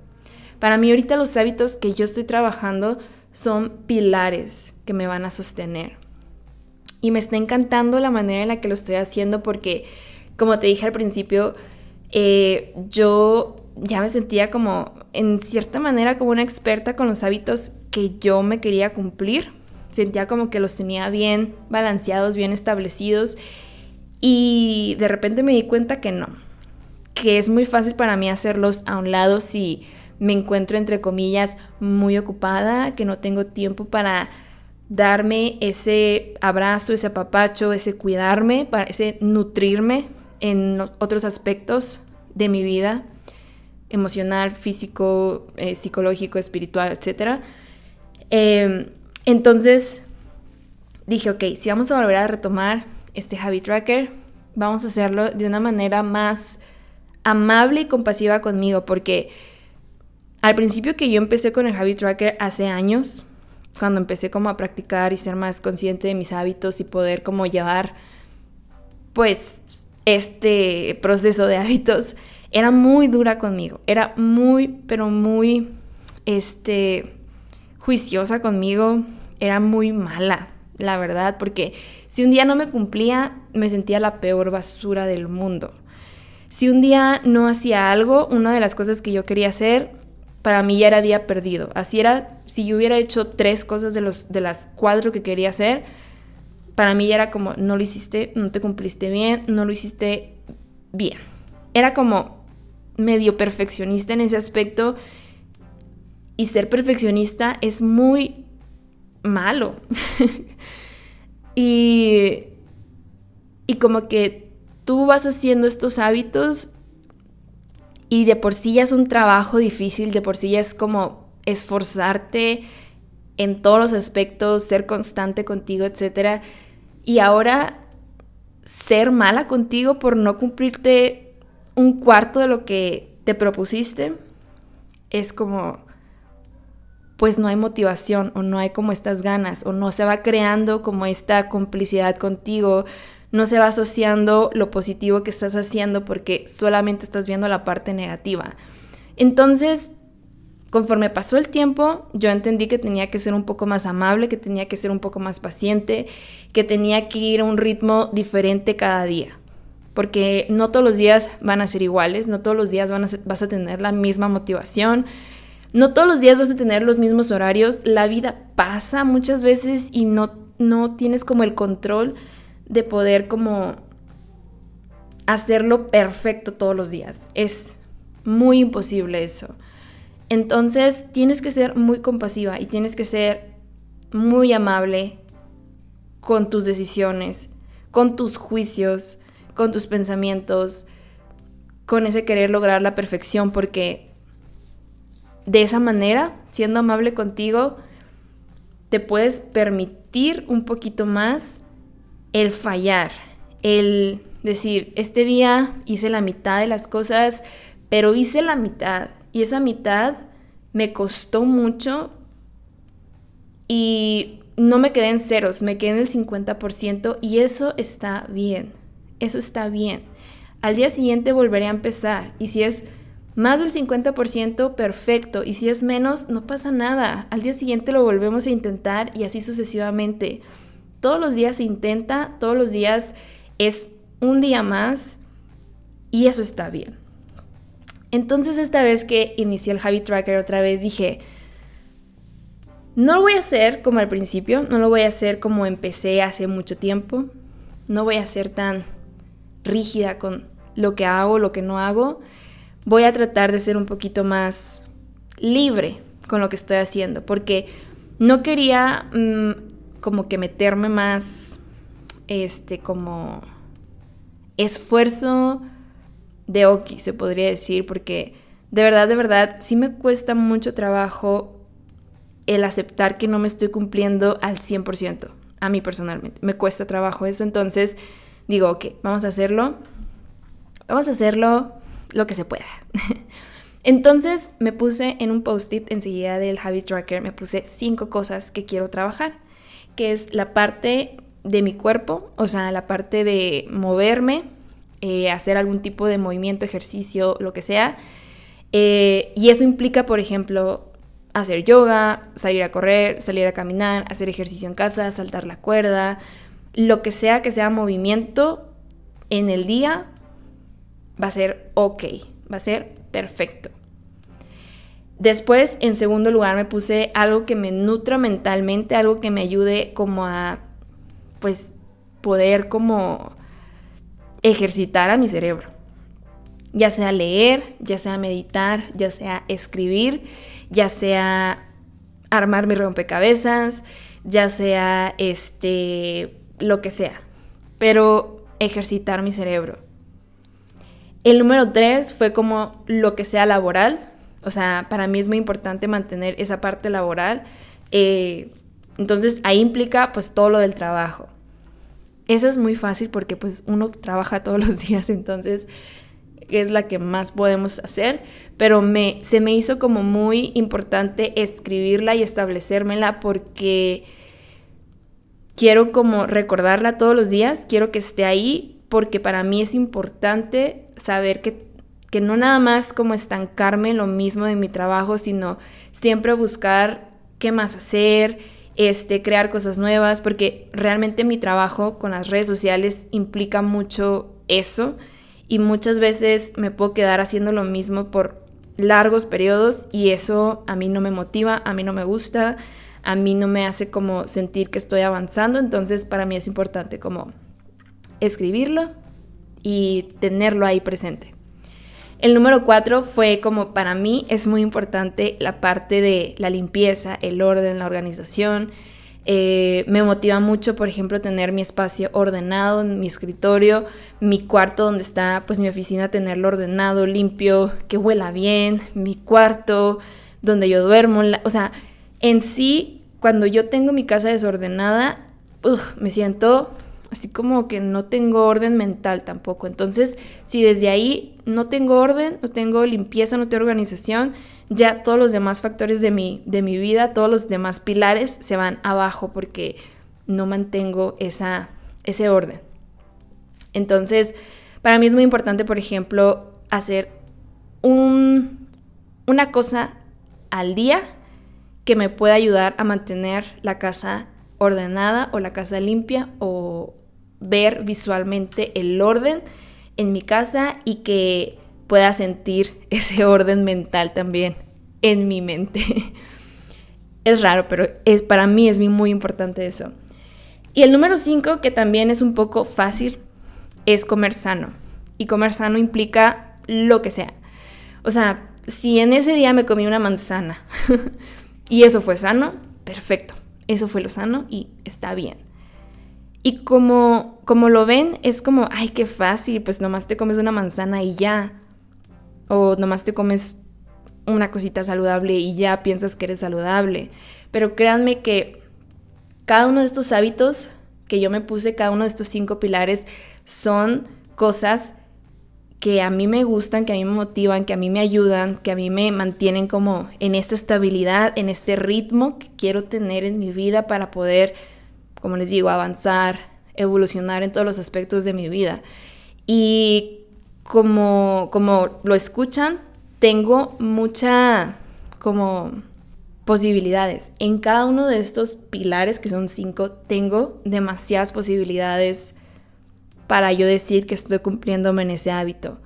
S1: Para mí ahorita los hábitos que yo estoy trabajando son pilares que me van a sostener. Y me está encantando la manera en la que lo estoy haciendo porque, como te dije al principio, eh, yo ya me sentía como, en cierta manera, como una experta con los hábitos que yo me quería cumplir. Sentía como que los tenía bien balanceados, bien establecidos. Y de repente me di cuenta que no, que es muy fácil para mí hacerlos a un lado si me encuentro, entre comillas, muy ocupada, que no tengo tiempo para darme ese abrazo, ese apapacho, ese cuidarme, ese nutrirme en otros aspectos de mi vida, emocional, físico, eh, psicológico, espiritual, etc. Em, entonces dije, ok, si vamos a volver a retomar este habit tracker, vamos a hacerlo de una manera más amable y compasiva conmigo, porque al principio que yo empecé con el habit tracker hace años, cuando empecé como a practicar y ser más consciente de mis hábitos y poder como llevar pues este proceso de hábitos, era muy dura conmigo, era muy, pero muy, este, juiciosa conmigo, era muy mala, la verdad, porque si un día no me cumplía, me sentía la peor basura del mundo. Si un día no hacía algo, una de las cosas que yo quería hacer para mí ya era día perdido. Así era, si yo hubiera hecho tres cosas de, los, de las cuatro que quería hacer, para mí ya era como, no lo hiciste, no te cumpliste bien, no lo hiciste bien. Era como medio perfeccionista en ese aspecto y ser perfeccionista es muy malo. y, y como que tú vas haciendo estos hábitos y de por sí ya es un trabajo difícil, de por sí ya es como esforzarte en todos los aspectos, ser constante contigo, etc. Y ahora ser mala contigo por no cumplirte un cuarto de lo que te propusiste, es como, pues no hay motivación o no hay como estas ganas o no se va creando como esta complicidad contigo, no se va asociando lo positivo que estás haciendo porque solamente estás viendo la parte negativa. Entonces, conforme pasó el tiempo, yo entendí que tenía que ser un poco más amable, que tenía que ser un poco más paciente, que tenía que ir a un ritmo diferente cada día. Porque no todos los días van a ser iguales, no todos los días vas a tener la misma motivación. no todos los días vas a tener los mismos horarios, la vida pasa muchas veces y no, no tienes como el control de poder como hacerlo perfecto todos los días. Es muy imposible eso. Entonces tienes que ser muy compasiva y tienes que ser muy amable con tus decisiones, con tus juicios, con tus pensamientos, con ese querer lograr la perfección, porque de esa manera, siendo amable contigo, te puedes permitir un poquito más el fallar, el decir, este día hice la mitad de las cosas, pero hice la mitad y esa mitad me costó mucho y no me quedé en ceros, me quedé en el 50% y eso está bien, eso está bien. Al día siguiente volveré a empezar y si es más del 50%, perfecto. Y si es menos, no pasa nada. Al día siguiente lo volvemos a intentar y así sucesivamente. Todos los días se intenta, todos los días es un día más y eso está bien. Entonces esta vez que inicié el Habit Tracker otra vez dije, no lo voy a hacer como al principio, no lo voy a hacer como empecé hace mucho tiempo, no voy a ser tan rígida con lo que hago, lo que no hago, voy a tratar de ser un poquito más libre con lo que estoy haciendo, porque no quería mm, como que meterme más, este, como esfuerzo de Oki, se podría decir, porque de verdad, de verdad, sí me cuesta mucho trabajo el aceptar que no me estoy cumpliendo al 100%, a mí personalmente. Me cuesta trabajo eso, entonces digo, ok, vamos a hacerlo, vamos a hacerlo lo que se pueda. entonces me puse en un post-it enseguida del Habit Tracker, me puse cinco cosas que quiero trabajar, que es la parte de mi cuerpo, o sea, la parte de moverme, eh, hacer algún tipo de movimiento, ejercicio, lo que sea. Eh, y eso implica, por ejemplo, hacer yoga, salir a correr, salir a caminar, hacer ejercicio en casa, saltar la cuerda, lo que sea que sea movimiento en el día, va a ser ok, va a ser perfecto. Después, en segundo lugar, me puse algo que me nutra mentalmente, algo que me ayude como a pues poder como ejercitar a mi cerebro. Ya sea leer, ya sea meditar, ya sea escribir, ya sea armar mi rompecabezas, ya sea este lo que sea. Pero ejercitar mi cerebro. El número tres fue como lo que sea laboral. O sea, para mí es muy importante mantener esa parte laboral. Eh, entonces ahí implica pues todo lo del trabajo. Eso es muy fácil porque pues uno trabaja todos los días, entonces es la que más podemos hacer, pero me, se me hizo como muy importante escribirla y establecérmela porque quiero como recordarla todos los días, quiero que esté ahí porque para mí es importante saber que, que no nada más como estancarme lo mismo de mi trabajo, sino siempre buscar qué más hacer, este, crear cosas nuevas, porque realmente mi trabajo con las redes sociales implica mucho eso y muchas veces me puedo quedar haciendo lo mismo por largos periodos y eso a mí no me motiva, a mí no me gusta, a mí no me hace como sentir que estoy avanzando, entonces para mí es importante como escribirlo y tenerlo ahí presente. El número cuatro fue como para mí es muy importante la parte de la limpieza, el orden, la organización. Eh, me motiva mucho, por ejemplo, tener mi espacio ordenado, mi escritorio, mi cuarto donde está pues mi oficina, tenerlo ordenado, limpio, que huela bien, mi cuarto donde yo duermo. o sea, en sí, cuando yo tengo mi casa desordenada, me siento así como que no tengo orden mental tampoco. Entonces, si desde ahí no tengo orden, no tengo limpieza, no tengo organización, ya todos los demás factores de mi, de mi vida, todos los demás pilares se van abajo porque no mantengo esa, ese orden. Entonces, para mí es muy importante, por ejemplo, hacer un, una cosa al día que me pueda ayudar a mantener la casa ordenada o la casa limpia o ver visualmente el orden en mi casa y que pueda sentir ese orden mental también en mi mente. es raro, pero es, para mí es muy importante eso. Y el número 5, que también es un poco fácil, es comer sano. Y comer sano implica lo que sea. O sea, si en ese día me comí una manzana y eso fue sano, perfecto. Eso fue lo sano y está bien. Y como, como lo ven, es como, ay, qué fácil, pues nomás te comes una manzana y ya. O nomás te comes una cosita saludable y ya piensas que eres saludable. Pero créanme que cada uno de estos hábitos que yo me puse, cada uno de estos cinco pilares, son cosas que a mí me gustan, que a mí me motivan, que a mí me ayudan, que a mí me mantienen como en esta estabilidad, en este ritmo que quiero tener en mi vida para poder, como les digo, avanzar, evolucionar en todos los aspectos de mi vida. Y como, como lo escuchan, tengo mucha como posibilidades. En cada uno de estos pilares, que son cinco, tengo demasiadas posibilidades para yo decir que estoy cumpliéndome en ese hábito.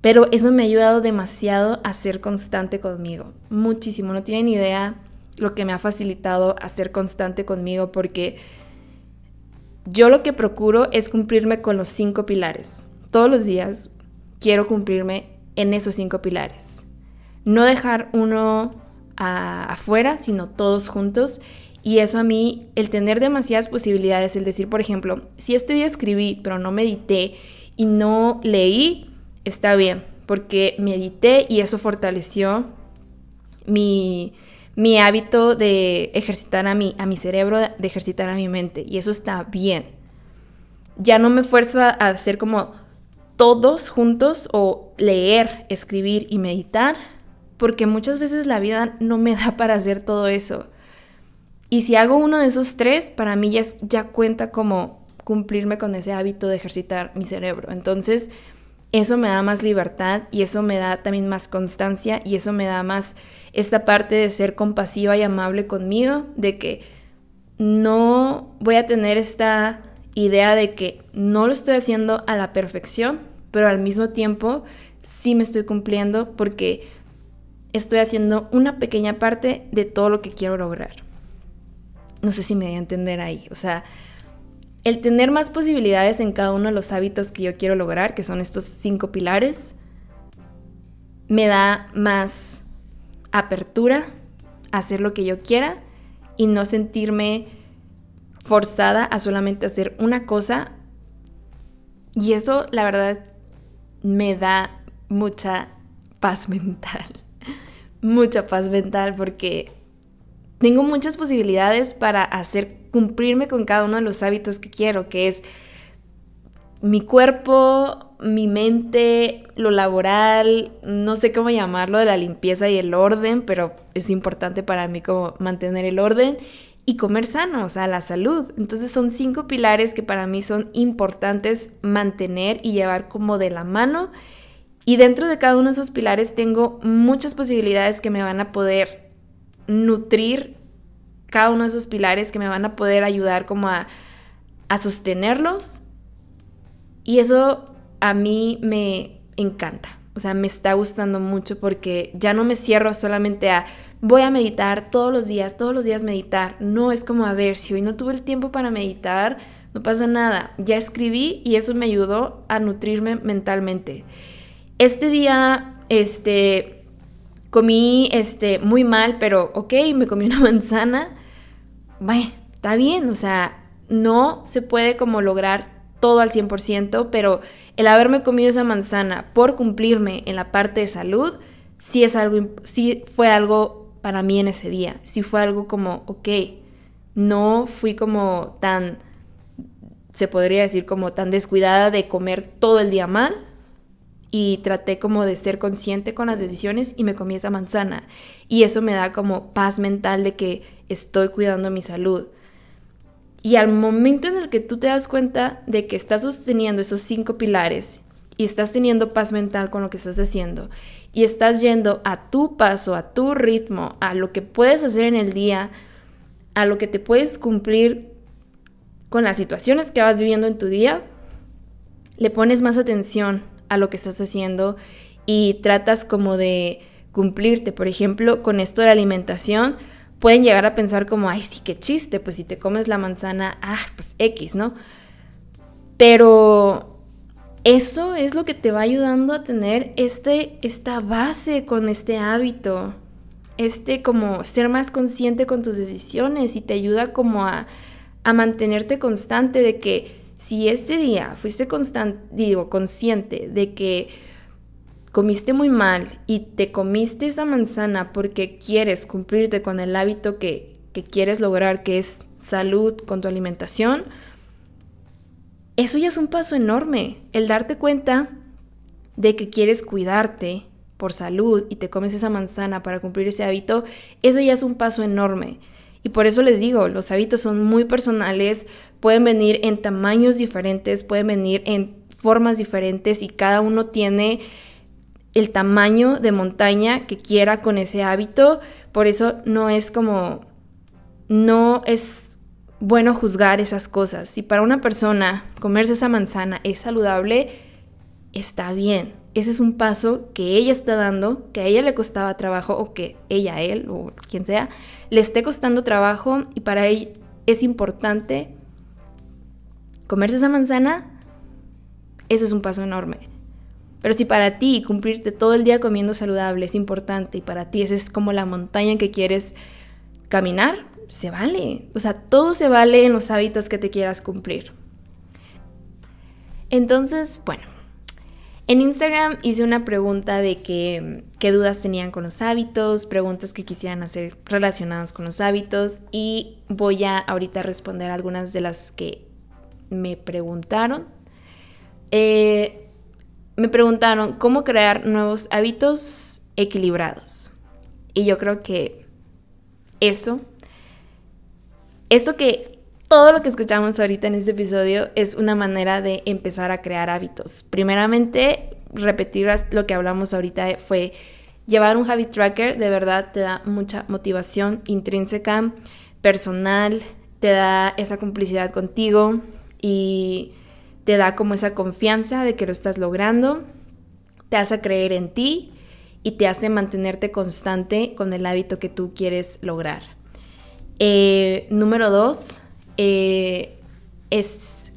S1: Pero eso me ha ayudado demasiado a ser constante conmigo. Muchísimo. No tienen idea lo que me ha facilitado a ser constante conmigo porque yo lo que procuro es cumplirme con los cinco pilares. Todos los días quiero cumplirme en esos cinco pilares. No dejar uno afuera, sino todos juntos. Y eso a mí, el tener demasiadas posibilidades, el decir, por ejemplo, si este día escribí, pero no medité y no leí, está bien, porque medité y eso fortaleció mi, mi hábito de ejercitar a mi, a mi cerebro, de ejercitar a mi mente. Y eso está bien. Ya no me esfuerzo a, hacer como todos juntos o leer, escribir y meditar, porque muchas veces la vida no me da para hacer todo eso. Y si hago uno de esos tres, para mí ya, ya cuenta como cumplirme con ese hábito de ejercitar mi cerebro. Entonces, eso me da más libertad y eso me da también más constancia y eso me da más esta parte de ser compasiva y amable conmigo, de que no voy a tener esta idea de que no lo estoy haciendo a la perfección, pero al mismo tiempo sí me estoy cumpliendo porque estoy haciendo una pequeña parte de todo lo que quiero lograr. No sé si me voy a entender ahí. O sea, el tener más posibilidades en cada uno de los hábitos que yo quiero lograr, que son estos cinco pilares, me da más apertura a hacer lo que yo quiera y no sentirme forzada a solamente hacer una cosa. Y eso, la verdad, me da mucha paz mental. mucha paz mental porque tengo muchas posibilidades para hacer cumplirme con cada uno de los hábitos que quiero, que es mi cuerpo, mi mente, lo laboral, no sé cómo llamarlo, de la limpieza y el orden, pero es importante para mí como mantener el orden y comer sano, o sea, la salud. Entonces son cinco pilares que para mí son importantes mantener y llevar como de la mano. Y dentro de cada uno de esos pilares tengo muchas posibilidades que me van a poder nutrir cada uno de esos pilares que me van a poder ayudar como a, a sostenerlos. Y eso a mí me encanta. O sea, me está gustando mucho porque ya no me cierro solamente a voy a meditar todos los días, todos los días meditar. No es como a ver, si hoy no tuve el tiempo para meditar, no pasa nada. Ya escribí y eso me ayudó a nutrirme mentalmente. Este día, este, Comí este, muy mal, pero ok, me comí una manzana. Bueno, está bien, o sea, no se puede como lograr todo al 100%, pero el haberme comido esa manzana por cumplirme en la parte de salud, sí es algo, sí fue algo para mí en ese día. Sí fue algo como, ok, no fui como tan, se podría decir como tan descuidada de comer todo el día mal, y traté como de ser consciente con las decisiones y me comí esa manzana. Y eso me da como paz mental de que estoy cuidando mi salud. Y al momento en el que tú te das cuenta de que estás sosteniendo esos cinco pilares y estás teniendo paz mental con lo que estás haciendo y estás yendo a tu paso, a tu ritmo, a lo que puedes hacer en el día, a lo que te puedes cumplir con las situaciones que vas viviendo en tu día, le pones más atención a lo que estás haciendo y tratas como de cumplirte. Por ejemplo, con esto de la alimentación, pueden llegar a pensar como, ay, sí, qué chiste, pues si te comes la manzana, ah, pues X, ¿no? Pero eso es lo que te va ayudando a tener este, esta base con este hábito, este como ser más consciente con tus decisiones y te ayuda como a, a mantenerte constante de que si este día fuiste digo, consciente de que comiste muy mal y te comiste esa manzana porque quieres cumplirte con el hábito que, que quieres lograr, que es salud con tu alimentación, eso ya es un paso enorme. El darte cuenta de que quieres cuidarte por salud y te comes esa manzana para cumplir ese hábito, eso ya es un paso enorme. Y por eso les digo, los hábitos son muy personales, pueden venir en tamaños diferentes, pueden venir en formas diferentes y cada uno tiene el tamaño de montaña que quiera con ese hábito. Por eso no es como, no es bueno juzgar esas cosas. Si para una persona comerse esa manzana es saludable, está bien. Ese es un paso que ella está dando, que a ella le costaba trabajo o que ella, él o quien sea, le esté costando trabajo y para él es importante comerse esa manzana. Eso es un paso enorme. Pero si para ti cumplirte todo el día comiendo saludable es importante y para ti esa es como la montaña que quieres caminar, se vale. O sea, todo se vale en los hábitos que te quieras cumplir. Entonces, bueno, en Instagram hice una pregunta de que, qué dudas tenían con los hábitos, preguntas que quisieran hacer relacionadas con los hábitos y voy a ahorita responder algunas de las que me preguntaron. Eh, me preguntaron cómo crear nuevos hábitos equilibrados. Y yo creo que eso esto que todo lo que escuchamos ahorita en este episodio es una manera de empezar a crear hábitos. Primeramente, repetir lo que hablamos ahorita fue llevar un habit tracker, de verdad te da mucha motivación intrínseca, personal, te da esa complicidad contigo y te da como esa confianza de que lo estás logrando, te hace creer en ti y te hace mantenerte constante con el hábito que tú quieres lograr. Eh, número dos eh, es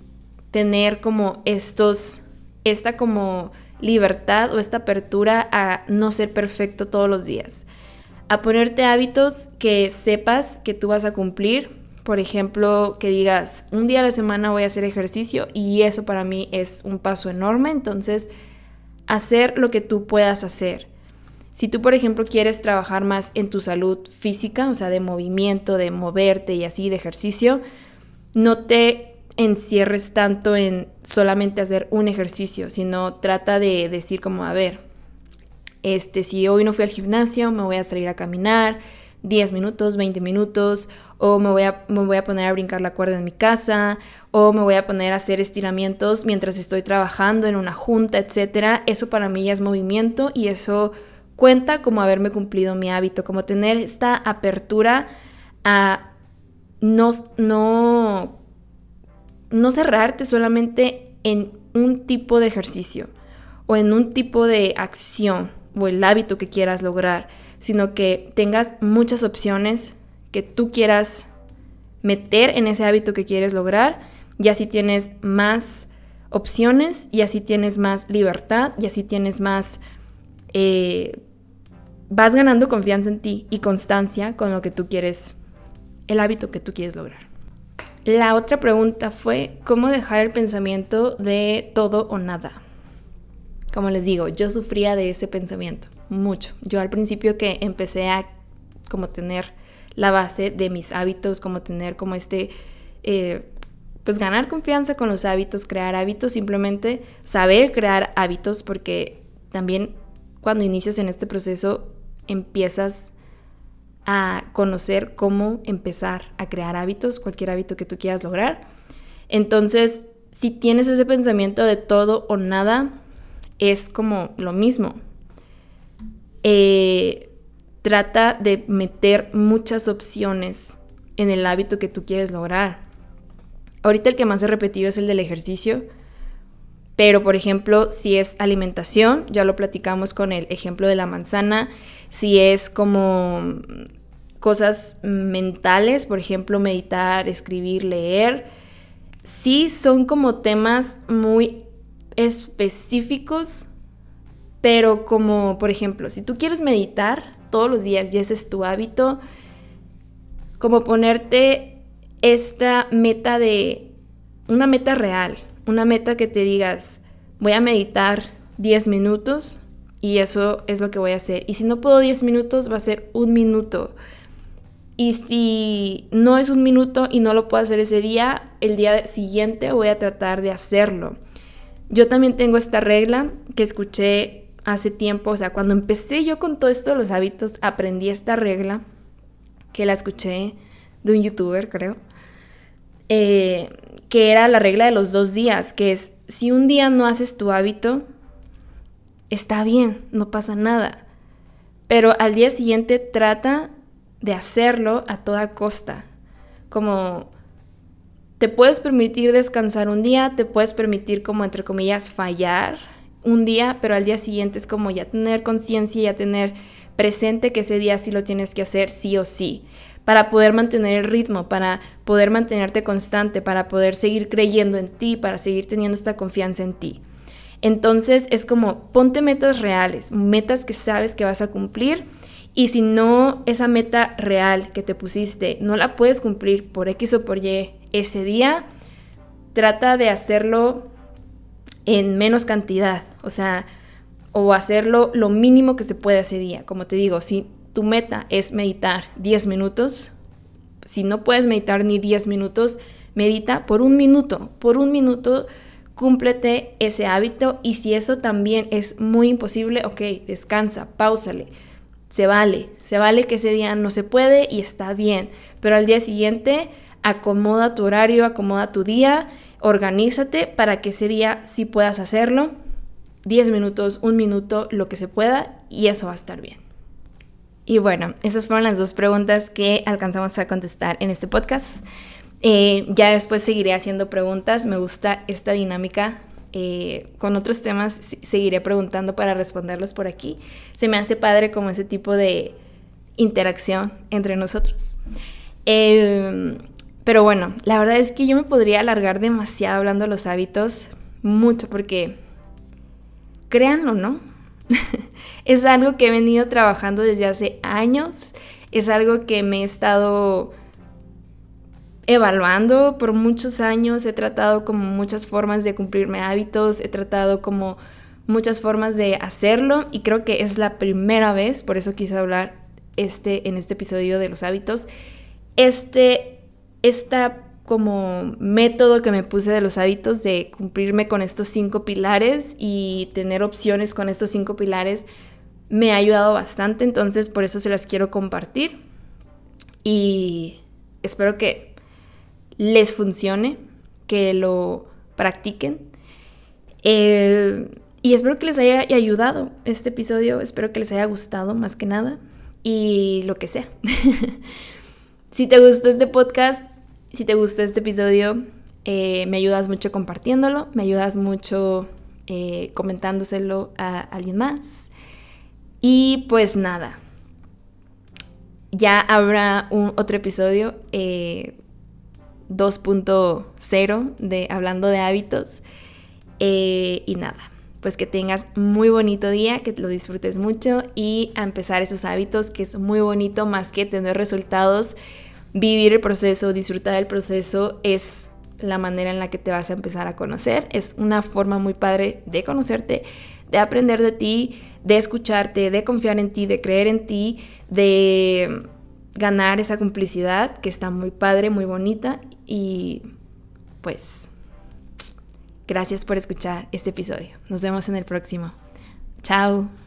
S1: tener como estos, esta como libertad o esta apertura a no ser perfecto todos los días. A ponerte hábitos que sepas que tú vas a cumplir. Por ejemplo, que digas, un día a la semana voy a hacer ejercicio y eso para mí es un paso enorme. Entonces, hacer lo que tú puedas hacer. Si tú, por ejemplo, quieres trabajar más en tu salud física, o sea, de movimiento, de moverte y así, de ejercicio, no te encierres tanto en solamente hacer un ejercicio, sino trata de decir como, a ver, este, si hoy no fui al gimnasio, me voy a salir a caminar 10 minutos, 20 minutos, o me voy, a, me voy a poner a brincar la cuerda en mi casa, o me voy a poner a hacer estiramientos mientras estoy trabajando en una junta, etc. Eso para mí ya es movimiento y eso cuenta como haberme cumplido mi hábito, como tener esta apertura a no, no, no cerrarte solamente en un tipo de ejercicio o en un tipo de acción o el hábito que quieras lograr, sino que tengas muchas opciones que tú quieras meter en ese hábito que quieres lograr. Y así tienes más opciones y así tienes más libertad y así tienes más eh, vas ganando confianza en ti y constancia con lo que tú quieres, el hábito que tú quieres lograr. La otra pregunta fue, ¿cómo dejar el pensamiento de todo o nada? Como les digo, yo sufría de ese pensamiento mucho. Yo al principio que empecé a como tener la base de mis hábitos, como tener como este, eh, pues ganar confianza con los hábitos, crear hábitos, simplemente saber crear hábitos, porque también cuando inicias en este proceso empiezas a conocer cómo empezar a crear hábitos, cualquier hábito que tú quieras lograr. Entonces, si tienes ese pensamiento de todo o nada, es como lo mismo. Eh, trata de meter muchas opciones en el hábito que tú quieres lograr. Ahorita el que más he repetido es el del ejercicio, Pero, por ejemplo, si es alimentación, ya lo platicamos con el ejemplo de la manzana, si es como cosas mentales, por ejemplo, meditar, escribir, leer, sí son como temas muy específicos, pero como, por ejemplo, si tú quieres meditar todos los días y ese es tu hábito, como ponerte esta meta de, una meta real, una meta que te digas, voy a meditar 10 minutos y eso es lo que voy a hacer. Y si no puedo 10 minutos, va a ser un minuto. Y si no es un minuto y no lo puedo hacer ese día, el día siguiente voy a tratar de hacerlo. Yo también tengo esta regla que escuché hace tiempo, o sea, cuando empecé yo con todo esto los hábitos, aprendí esta regla que la escuché de un youtuber, creo, eh, que era la regla de los dos días, que es, si un día no haces tu hábito, está bien, no pasa nada, pero al día siguiente trata de hacerlo a toda costa. Como te puedes permitir descansar un día, te puedes permitir como entre comillas fallar un día, pero al día siguiente es como ya tener conciencia, ya tener presente que ese día sí lo tienes que hacer sí o sí, para poder mantener el ritmo, para poder mantenerte constante, para poder seguir creyendo en ti, para seguir teniendo esta confianza en ti. Entonces es como ponte metas reales, metas que sabes que vas a cumplir y si no, esa meta real que te pusiste no la puedes cumplir por X o por Y ese día, trata de hacerlo en menos cantidad, o sea, o hacerlo lo mínimo que se puede ese día. Como te digo, si tu meta es meditar 10 minutos, si no puedes meditar ni 10 minutos, medita por un minuto, por un minuto cúmplete ese hábito y si eso también es muy imposible, ok, descansa, pausale. Se vale, se vale que ese día no se puede y está bien, pero al día siguiente acomoda tu horario, acomoda tu día, organízate para que ese día sí puedas hacerlo, 10 minutos, un minuto, lo que se pueda y eso va a estar bien. Y bueno, esas fueron las dos preguntas que alcanzamos a contestar en este podcast. Eh, ya después seguiré haciendo preguntas, me gusta esta dinámica eh, con otros temas seguiré preguntando para responderlos por aquí. Se me hace padre como ese tipo de interacción entre nosotros. Em, pero bueno, la verdad es que yo me podría alargar demasiado hablando de los hábitos, mucho, porque créanlo, ¿no? es algo que he venido trabajando desde hace años, es algo que me he estado evaluando por muchos años, he tratado como muchas formas de cumplirme hábitos, he tratado como muchas formas de hacerlo. Y creo que es la primera vez, por eso quise hablar este, en este episodio de los hábitos, este, esta como método que me puse de los hábitos de cumplirme con estos cinco pilares y tener opciones con estos cinco pilares me ha ayudado bastante, entonces por eso se las quiero compartir y espero que les funcione, que lo practiquen. Eh, y espero que les haya ayudado este episodio, espero que les haya gustado más que nada y lo que sea. si te gustó este podcast, si te gustó este episodio, eh, me ayudas mucho compartiéndolo, me ayudas mucho eh, comentándoselo a alguien más. Y pues nada, ya habrá un otro episodio 2.0 de hablando de hábitos. Eh, y nada, pues que tengas muy bonito día, que lo disfrutes mucho y a empezar esos hábitos que es muy bonito más que tener resultados. Vivir el proceso, disfrutar del proceso es la manera en la que te vas a empezar a conocer. Es una forma muy padre de conocerte, de aprender de ti, de escucharte, de confiar en ti, de creer en ti, de ganar esa complicidad que está muy padre, muy bonita y pues gracias por escuchar este episodio. Nos vemos en el próximo. Chao.